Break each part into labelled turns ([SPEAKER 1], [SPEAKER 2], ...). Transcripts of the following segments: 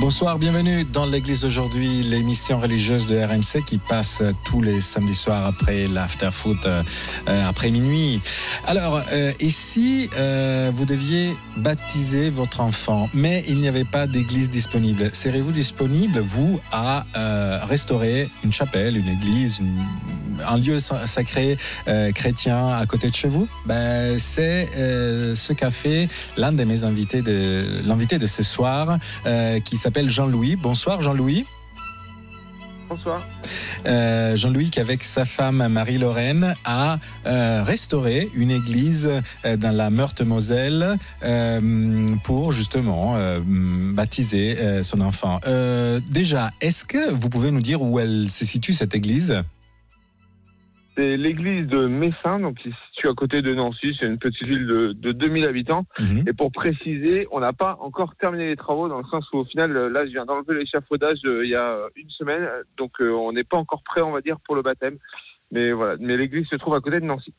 [SPEAKER 1] Bonsoir, bienvenue dans l'église aujourd'hui, l'émission religieuse de RMC qui passe tous les samedis soirs après l'after-foot, euh, après minuit. Alors, euh, ici, euh, vous deviez baptiser votre enfant, mais il n'y avait pas d'église disponible. Serez-vous disponible, vous, à restaurer une chapelle, une église, un lieu sa- sacré euh, chrétien à côté de chez vous ben, C'est euh, ce qu'a fait l'un de mes invités, de, l'invité de ce soir, euh, qui s'appelle Jean-Louis. Bonsoir Jean-Louis.
[SPEAKER 2] Bonsoir.
[SPEAKER 1] Euh, Jean-Louis qui avec sa femme Marie-Lorraine a euh, restauré une église euh, dans la Meurthe-Moselle pour justement baptiser son enfant. Déjà, est-ce que vous pouvez nous dire où elle se situe cette église?
[SPEAKER 2] C'est l'église de Messin, donc qui se situe à côté de Nancy. C'est une petite ville de, de 2000 habitants.
[SPEAKER 1] Mhm.
[SPEAKER 2] Et pour préciser, on n'a pas encore terminé les travaux dans le sens où au final, là, je viens d'enlever l'échafaudage euh, il y a une semaine. Donc euh, on n'est pas encore prêt, on va dire, pour le baptême. Mais voilà, mais l'église se trouve à côté de Nancy.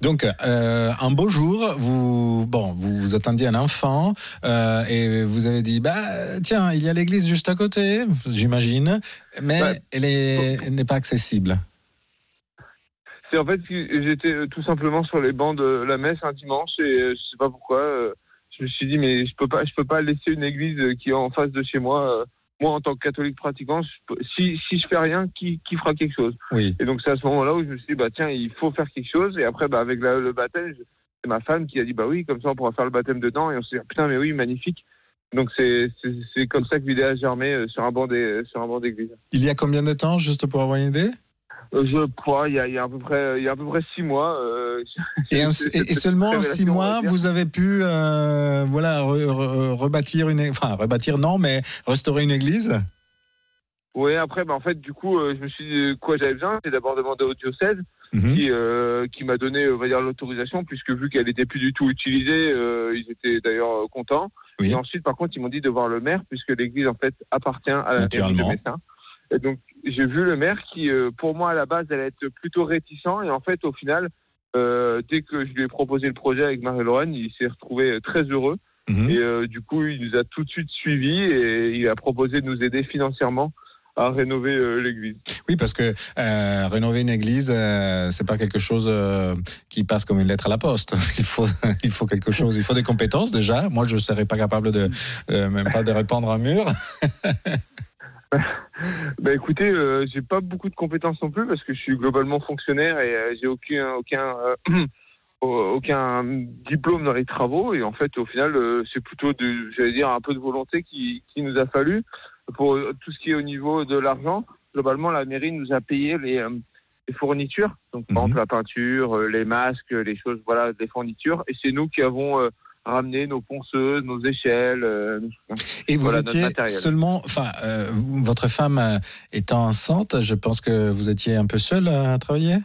[SPEAKER 1] Donc, euh, un beau jour, vous, bon, vous, vous attendiez un enfant euh, et vous avez dit, bah, tiens, il y a l'église juste à côté, j'imagine, mais elle est- elle n'est pas accessible.
[SPEAKER 2] C'est en fait j'étais euh, tout simplement sur les bancs de la messe un dimanche et euh, je sais pas pourquoi. euh, je me suis dit mais je peux pas, je peux pas laisser une église qui est en face de chez moi. moi en tant que catholique pratiquant, je si si je fais rien, qui qui fera quelque chose?
[SPEAKER 1] Oui.
[SPEAKER 2] Et donc c'est à ce moment-là où je me suis dit bah tiens il faut faire quelque chose. Et après bah avec la- le baptême, c'est ma femme qui a dit bah oui comme ça on pourra faire le baptême dedans. Et on s'est dit putain mais oui magnifique. Donc c'est comme ça que l'idée a germé sur un banc des sur un banc d'église.
[SPEAKER 1] Il y a combien de temps, juste pour avoir une idée?
[SPEAKER 2] Je crois il y a, il y a à peu près il y a à peu près six mois. euh,
[SPEAKER 1] et, un-
[SPEAKER 2] c'est-
[SPEAKER 1] et-
[SPEAKER 2] c'est
[SPEAKER 1] et seulement en six mois, vous avez pu, euh, voilà, re- re- rebâtir une, enfin, rebâtir non, mais restaurer une église?
[SPEAKER 2] Oui, après, bah, en fait, du coup, euh, je me suis dit euh, quoi j'avais besoin. J'ai d'abord demandé au diocèse
[SPEAKER 1] Mhm.
[SPEAKER 2] qui, euh, qui m'a donné, euh, on va dire, l'autorisation, puisque vu qu'elle était plus du tout utilisée, euh, ils étaient d'ailleurs euh, contents.
[SPEAKER 1] Oui.
[SPEAKER 2] Et ensuite, par contre, ils m'ont dit de voir le maire, puisque l'église, en fait, appartient à la mairie de. Messin. Et donc, j'ai vu le maire qui, euh, pour moi, à la base, allait être plutôt réticent. Et en fait, au final, euh, dès que je lui ai proposé le projet avec Marie-Lorraine, il s'est retrouvé euh, très heureux.
[SPEAKER 1] Mhm.
[SPEAKER 2] Et euh, du coup, il nous a tout de suite suivis et il a proposé de nous aider financièrement à rénover euh, l'église.
[SPEAKER 1] Oui, parce que euh, rénover une église, euh, c'est pas quelque chose qui passe comme une lettre à la poste. Il faut, il faut quelque chose, il faut des compétences déjà. Moi, je ne serais pas capable de, même pas de répandre un mur.
[SPEAKER 2] Bah écoutez, euh, j'ai pas beaucoup de compétences non plus parce que je suis globalement fonctionnaire et euh, j'ai aucun aucun euh, aucun diplôme dans les travaux et en fait au final euh, c'est plutôt de j'allais dire un peu de volonté qui, qui nous a fallu pour euh, tout ce qui est au niveau de l'argent. Globalement la mairie nous a payé les les fournitures, donc par
[SPEAKER 1] Mhm.
[SPEAKER 2] exemple la peinture, les masques, les choses, voilà, des fournitures. Et c'est nous qui avons ramené nos ponceuses, nos échelles. euh,
[SPEAKER 1] Et vous
[SPEAKER 2] Voilà,
[SPEAKER 1] étiez seulement, enfin, euh, votre femme euh, étant enceinte, je pense que vous étiez un peu seul à travailler?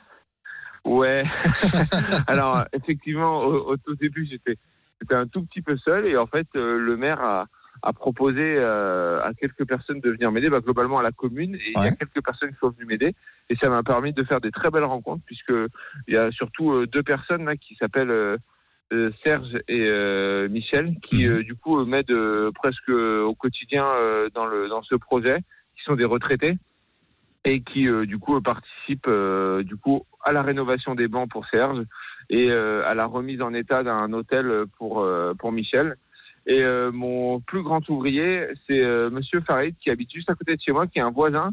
[SPEAKER 2] Ouais. Alors effectivement, au, au tout début, j'étais, un tout petit peu seul et en fait, euh, le maire a, a proposé à quelques personnes de venir m'aider, bah, globalement à la commune, et il y a quelques personnes qui sont venues m'aider et ça m'a permis de faire des très belles rencontres puisque il y a surtout deux personnes là qui s'appellent Serge et euh, Michel qui
[SPEAKER 1] Mhm.
[SPEAKER 2] euh, du coup euh, m'aident euh, presque au quotidien euh, dans le dans ce projet, qui sont des retraités et qui euh, du coup participent euh, du coup à la rénovation des bancs pour Serge et euh, à la remise en état d'un hôtel pour euh, pour Michel. Et euh, mon plus grand ouvrier, c'est euh, Monsieur Farid qui habite juste à côté de chez moi, qui est un voisin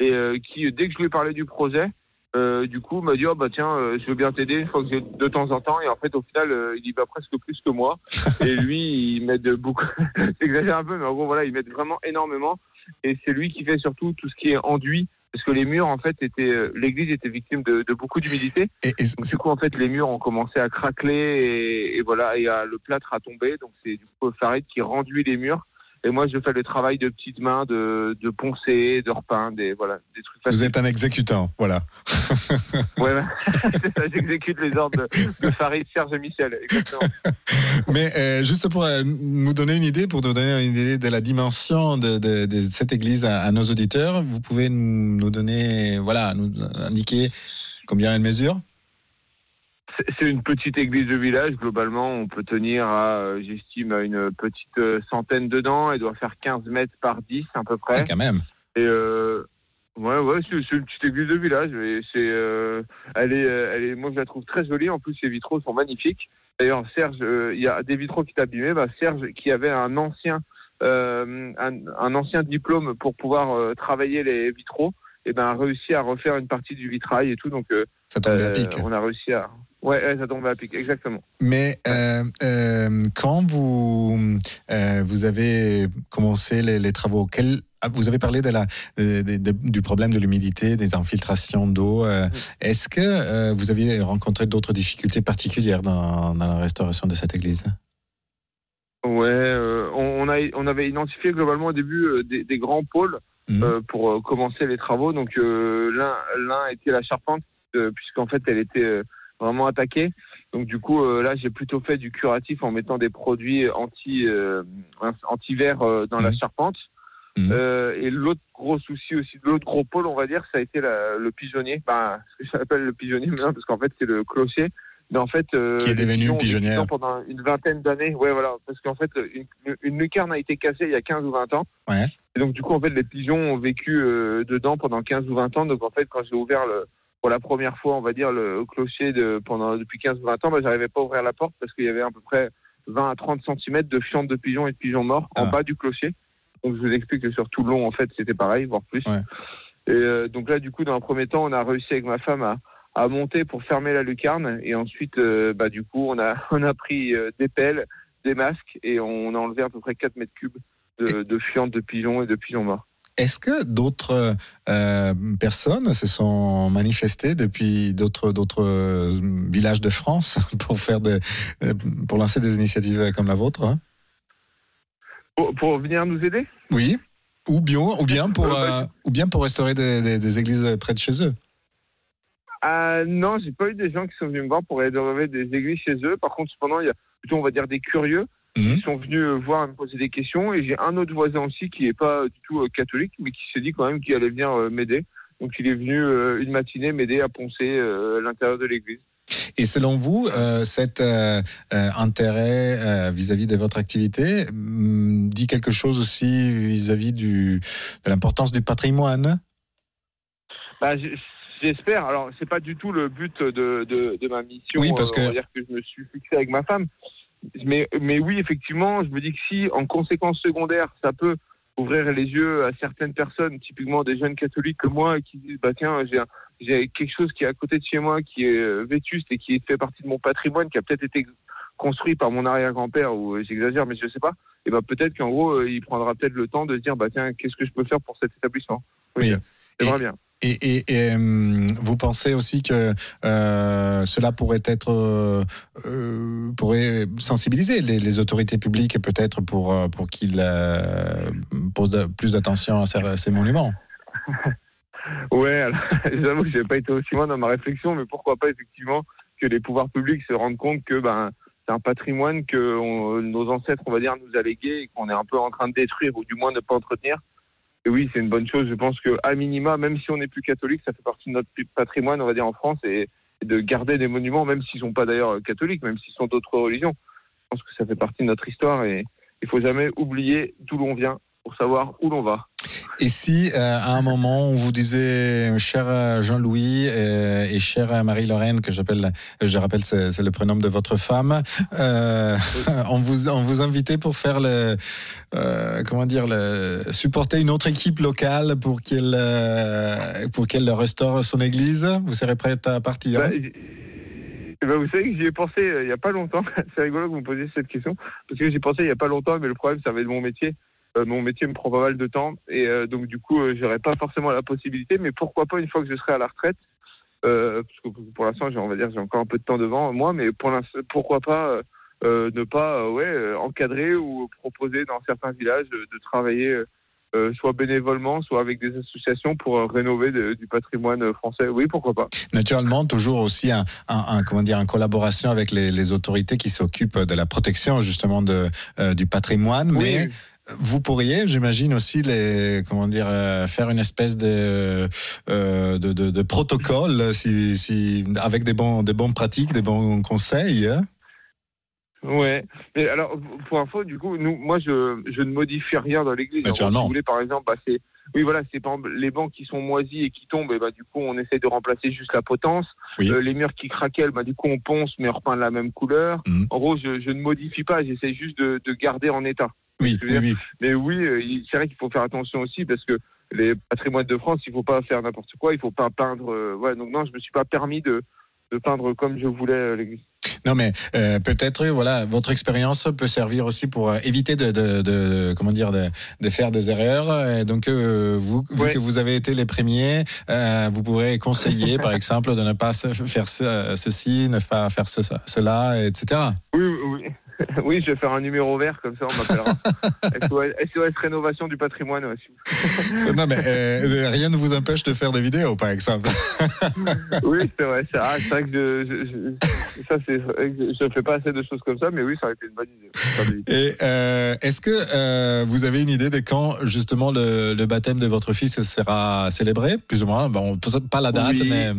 [SPEAKER 2] et euh, qui dès que je lui ai parlé du projet, euh, du coup m'a dit oh bah tiens euh, je veux bien t'aider une fois que j'ai de temps en temps. Et en fait au final euh, il y va presque plus que moi. Et lui il m'aide beaucoup. J'exagère un peu mais en gros voilà il m'aide vraiment énormément. Et c'est lui qui fait surtout tout ce qui est enduit. Parce que les murs en fait étaient euh, l'église était victime de, de beaucoup d'humidité.
[SPEAKER 1] Et, et
[SPEAKER 2] du coup en fait les murs ont commencé à craqueler et, et voilà et euh, le plâtre a tombé. Donc c'est du coup Farid qui renduit les murs Et moi, je fais le travail de petites mains, de, de poncer, de repeindre, des, voilà, des trucs
[SPEAKER 1] Vous
[SPEAKER 2] faciles.
[SPEAKER 1] êtes un exécutant, voilà.
[SPEAKER 2] Ouais, c'est ça, j'exécute les ordres de, de Farid, Serge et Michel. Exactement.
[SPEAKER 1] Mais euh, juste pour euh, nous donner une idée, pour nous donner une idée de la dimension de, de- de cette église à, à nos auditeurs, vous pouvez nous nous donner, voilà, nous indiquer combien elle mesure?
[SPEAKER 2] C'est une petite église de village. Globalement, on peut tenir à, euh, j'estime, à une petite euh, centaine dedans. Elle doit faire 15 mètres par 10 à peu près.
[SPEAKER 1] Ah, Quand même.
[SPEAKER 2] Et euh, ouais, ouais, c'est une petite église de village. Et c'est, euh, elle est, elle est, moi je la trouve très jolie. En plus, les vitraux sont magnifiques. D'ailleurs, Serge, euh, il y a des vitraux qui t'abîmaient. Bah, Serge, qui avait un ancien, un, un ancien diplôme pour pouvoir travailler les vitraux, et ben a réussi à refaire une partie du vitrail et tout. Donc, euh,
[SPEAKER 1] Ça tombe à
[SPEAKER 2] euh,
[SPEAKER 1] pic.
[SPEAKER 2] on a réussi à. Ouais, ouais, ça tombe à pic, exactement.
[SPEAKER 1] Mais euh, euh, quand vous, euh, vous avez commencé les, les travaux, quel, ah, vous avez parlé de la, de- de- de- du problème de l'humidité, des infiltrations d'eau. euh, Est-ce que vous avez rencontré d'autres difficultés particulières dans, dans la restauration de cette église?
[SPEAKER 2] Ouais, on, on a, on avait identifié globalement au début des, des grands pôles
[SPEAKER 1] Mhm.
[SPEAKER 2] euh, pour euh, commencer les travaux. Donc euh, l'un, l'un était la charpente, euh, puisqu'en fait elle était euh, vraiment attaquée. Donc du coup euh, là j'ai plutôt fait du curatif en mettant des produits anti euh, anti-verre euh, dans la
[SPEAKER 1] Mhm.
[SPEAKER 2] charpente.
[SPEAKER 1] Mhm.
[SPEAKER 2] Euh, et l'autre gros souci aussi, l'autre gros pôle on va dire, ça a été la- le pigeonnier. Bah, ce que j'appelle le pigeonnier maintenant parce qu'en fait c'est le clocher. Mais en fait, euh,
[SPEAKER 1] Qui est
[SPEAKER 2] les
[SPEAKER 1] devenu
[SPEAKER 2] pigeons ont vécu
[SPEAKER 1] pigeonnière.
[SPEAKER 2] pendant une vingtaine d'années. Ouais, voilà, parce qu'en fait, une, une lucarne a été cassée il y a 15 ou 20 ans.
[SPEAKER 1] Ouais.
[SPEAKER 2] Et donc, du coup, en fait, les pigeons ont vécu euh, dedans pendant 15 ou 20 ans. Donc, en fait, quand j'ai ouvert le, pour la première fois, on va dire, le clocher de, pendant, depuis 15 ou 20 ans, bah, j'arrivais pas à ouvrir la porte parce qu'il y avait à peu près 20 à 30 cm de fientes de pigeons et de pigeons morts en
[SPEAKER 1] Ah.
[SPEAKER 2] bas du clocher. Donc, je vous explique que sur tout le long, en fait, c'était pareil, voire plus.
[SPEAKER 1] Ouais.
[SPEAKER 2] Et euh, donc là, du coup, dans un premier temps, on a réussi avec ma femme à, à monter pour fermer la lucarne. Et ensuite, euh, bah, du coup, on a, on a pris euh, des pelles, des masques et on a enlevé à peu près 4 mètres cubes de, de fientes de pigeons et de pigeons morts.
[SPEAKER 1] Est-ce que d'autres euh, personnes se sont manifestées depuis d'autres d'autres villages de France pour faire de, pour lancer des initiatives comme la vôtre hein?
[SPEAKER 2] Pour, pour venir nous aider?
[SPEAKER 1] Oui. Ou bien, ou bien pour
[SPEAKER 2] bah,
[SPEAKER 1] euh, ou bien pour restaurer des, des- des églises près de chez eux.
[SPEAKER 2] Ah non, j'ai pas eu des gens qui sont venus me voir pour rénover des églises chez eux. Par contre, cependant, il y a plutôt, on va dire, des curieux
[SPEAKER 1] Mhm.
[SPEAKER 2] qui sont venus euh, voir et me poser des questions. Et j'ai un autre voisin aussi qui est pas du tout euh, catholique, mais qui s'est dit quand même qu'il allait venir euh, m'aider. Donc il est venu euh, une matinée m'aider à poncer euh, l'intérieur de l'église.
[SPEAKER 1] Et selon vous, euh, cet euh, euh, intérêt euh, vis-à-vis de votre activité hum, dit quelque chose aussi vis-à-vis de l'importance du patrimoine?
[SPEAKER 2] Bah, J'espère. Alors, c'est pas du tout le but de, de, de ma mission.
[SPEAKER 1] Oui, parce
[SPEAKER 2] euh,
[SPEAKER 1] que-
[SPEAKER 2] on va dire que je me suis fixé avec ma femme. Mais, mais oui, effectivement, je me dis que si, en conséquence secondaire, ça peut ouvrir les yeux à certaines personnes, typiquement des jeunes catholiques comme moi, qui disent bah tiens, j'ai quelque chose qui est à côté de chez moi, qui est euh, vétuste et qui fait partie de mon patrimoine, qui a peut-être été construit par mon arrière-grand-père, ou euh, j'exagère, mais je sais pas. Et bah peut-être qu'en gros, il prendra peut-être le temps de se dire bah tiens, qu'est-ce que je peux faire pour cet établissement?
[SPEAKER 1] Oui.
[SPEAKER 2] J'aimerais bien.
[SPEAKER 1] Et, hum, vous pensez aussi que euh, cela pourrait être euh, euh, pourrait sensibiliser les, autorités publiques peut-être pour euh, pour qu'ils euh, posent plus d'attention à ces, monuments?
[SPEAKER 2] Ouais, alors, j'avoue que j'ai pas été aussi loin dans ma réflexion, mais pourquoi pas effectivement que les pouvoirs publics se rendent compte que ben c'est un patrimoine que nos ancêtres, on va dire, nous a légué et qu'on est un peu en train de détruire ou du moins ne pas entretenir. Oui, c'est une bonne chose. Je pense que à minima, même si on n'est plus catholique, ça fait partie de notre patrimoine, on va dire en France, et, de garder des monuments, même s'ils sont pas d'ailleurs catholiques, même s'ils sont d'autres religions. Je pense que ça fait partie de notre histoire et il faut jamais oublier d'où l'on vient pour savoir où l'on va.
[SPEAKER 1] Et si euh, à un moment on vous disait, cher euh, Jean-Louis euh, et chère Marie-Lorraine, que j'appelle, je rappelle, c'est le prénom de votre femme, euh, on vous on vous invitait pour faire le, comment dire, le, supporter une autre équipe locale pour qu'elle pour qu'elle restaure son église, vous serez prête à partir?
[SPEAKER 2] Bah, ben, vous savez que j'y ai pensé euh, il n'y a pas longtemps. C'est rigolo que vous me posiez cette question parce que j'y ai pensé il n'y a pas longtemps, mais le problème, ça va être mon métier. Euh, mon métier me prend pas mal de temps et euh, donc du coup, euh, j'aurai pas forcément la possibilité. Mais pourquoi pas une fois que je serai à la retraite, euh, parce que pour l'instant, j'ai- on va dire, j'ai encore un peu de temps devant moi, mais pour l'instant, pourquoi pas euh, ne pas ouais, encadrer ou proposer dans certains villages de travailler soit bénévolement, soit avec des associations pour rénover du patrimoine français. Oui, pourquoi pas.
[SPEAKER 1] Naturellement, toujours aussi un, comment dire, en collaboration avec les, autorités qui s'occupent de la protection justement de, du patrimoine, mais vous pourriez, j'imagine aussi, les, comment dire, euh, faire une espèce de, euh, de, de, protocole, si, si, avec des bons, des bonnes pratiques, des bons conseils. Hein?
[SPEAKER 2] Ouais. Mais alors, pour info, du coup, nous, moi, je, je ne modifie rien dans l'église. Si vous voulez, par exemple, bah, c'est, oui, voilà, c'est les bancs qui sont moisis et qui tombent, et bah, du coup, on essaie de remplacer juste la potence. Euh, les murs qui craquellent, bah, du coup, on ponce, mais on repeint de la même couleur. Mmh. En gros, je, je, ne modifie pas, j'essaie juste de, de garder en état.
[SPEAKER 1] Oui, oui,
[SPEAKER 2] Mais oui, euh, c'est vrai qu'il faut faire attention aussi parce que les patrimoines de France, il ne faut pas faire n'importe quoi, il ne faut pas peindre. Euh, ouais, donc non, je me suis pas permis de, de peindre comme je voulais euh, l'église.
[SPEAKER 1] Non, mais peut-être, voilà, votre expérience peut servir aussi pour éviter de, de, comment dire, de, de, faire des erreurs. Et donc, vous, vu que vous avez été les premiers, vous pourrez conseiller, par exemple, de ne pas faire ceci, ne pas faire cela, etc.
[SPEAKER 2] Oui, oui. oui, je vais faire un numéro vert, comme ça on m'appellera. SOS, Rénovation du patrimoine.
[SPEAKER 1] non, mais euh, rien ne vous empêche de faire des vidéos, par exemple.
[SPEAKER 2] oui, c'est vrai. C'est vrai que je, je, fais pas assez de choses comme ça, mais oui, ça aurait été une bonne idée.
[SPEAKER 1] Et euh, est-ce que euh, vous avez une idée de quand, justement, le, baptême de votre fils sera célébré, plus ou moins? Bon, pas la date, mais.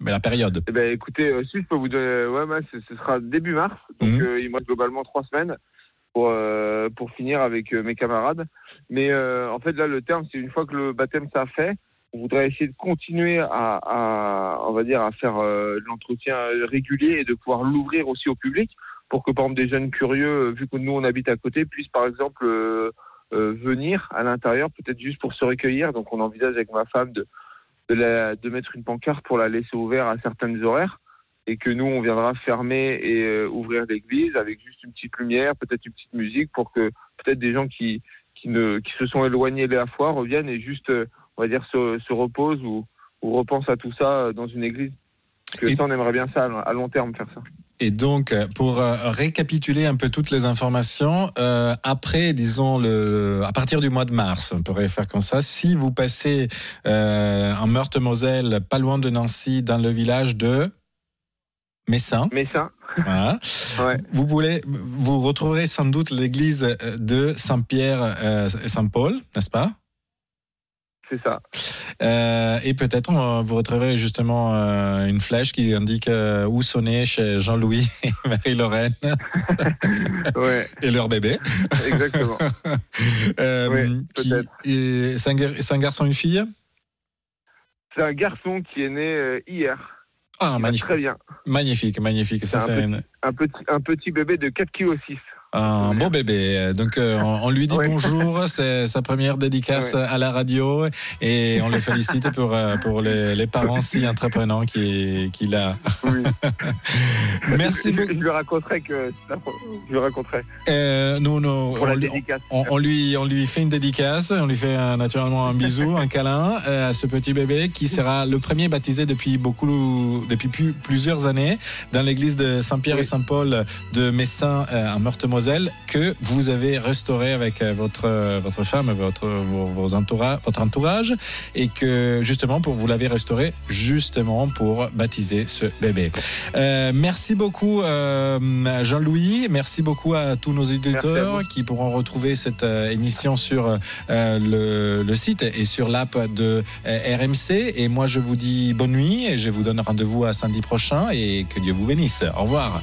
[SPEAKER 1] Mais la période
[SPEAKER 2] eh ben, Écoutez, euh, si je peux vous donner, ouais, ce sera début mars, donc mhm. euh, il me reste globalement trois semaines pour, euh, pour finir avec mes camarades. Mais en fait, là, le terme, c'est une fois que le baptême s'est fait, on voudrait essayer de continuer à, on va dire, à faire l'entretien régulier et de pouvoir l'ouvrir aussi au public pour que, par exemple, des jeunes curieux, vu que nous, on habite à côté, puissent, par exemple, venir à l'intérieur, peut-être juste pour se recueillir. Donc, on envisage avec ma femme de de, mettre une pancarte pour la laisser ouverte à certaines horaires et que nous, on viendra fermer et euh, ouvrir l'église avec juste une petite lumière, peut-être une petite musique pour que peut-être des gens qui, qui, ne, qui se sont éloignés de la foi reviennent et juste, euh, on va dire, se, se reposent ou, ou repensent à tout ça euh, dans une église. Que ça, on aimerait bien ça à long terme faire ça.
[SPEAKER 1] Et donc, pour récapituler un peu toutes les informations, après, disons, le, à partir du mois de mars, on pourrait faire comme ça, si vous passez en Meurthe-Moselle, pas loin de Nancy, dans le village de Messin.
[SPEAKER 2] Messin.
[SPEAKER 1] Vous, voulez, vous retrouverez sans doute l'église de Saint-Pierre et Saint-Paul, n'est-ce pas?
[SPEAKER 2] C'est ça.
[SPEAKER 1] Euh, et peut-être vous retrouverez justement euh, une flèche qui indique euh, où sonner chez Jean-Louis et Marie-Lorraine.
[SPEAKER 2] ouais.
[SPEAKER 1] Et leur bébé.
[SPEAKER 2] Exactement.
[SPEAKER 1] oui, peut-être. C'est un, garçon, une fille?
[SPEAKER 2] C'est un garçon qui est né hier.
[SPEAKER 1] Ah, magnifique.
[SPEAKER 2] Très bien.
[SPEAKER 1] Magnifique, magnifique. Ça,
[SPEAKER 2] un, un, petit, un petit bébé de 4,6 kg.
[SPEAKER 1] Un bon bébé. Donc, euh, on, lui dit bonjour. C'est sa première dédicace à la radio et on le félicite pour, euh, pour les, parents si entreprenants qu'il qui a. Oui. Merci beaucoup.
[SPEAKER 2] Je, lui raconterai que. Je lui raconterai.
[SPEAKER 1] Euh, nous, nous, on, on, lui, on lui fait une dédicace. On lui fait naturellement un bisou, un câlin à ce petit bébé qui sera le premier baptisé depuis beaucoup, depuis plusieurs années dans l'église de Saint-Pierre et Saint-Paul de Messin en Meurthe-Moselle que vous avez restauré avec euh, votre, euh, votre femme, votre, vos, votre entourage, et que justement, pour, vous l'avez restauré justement pour baptiser ce bébé. Euh, merci beaucoup Jean-Louis, merci beaucoup à tous nos éditeurs qui pourront retrouver cette émission sur le, le, site et sur l'app de RMC. Et moi, je vous dis bonne nuit et je vous donne rendez-vous à samedi prochain et que Dieu vous bénisse. Au revoir.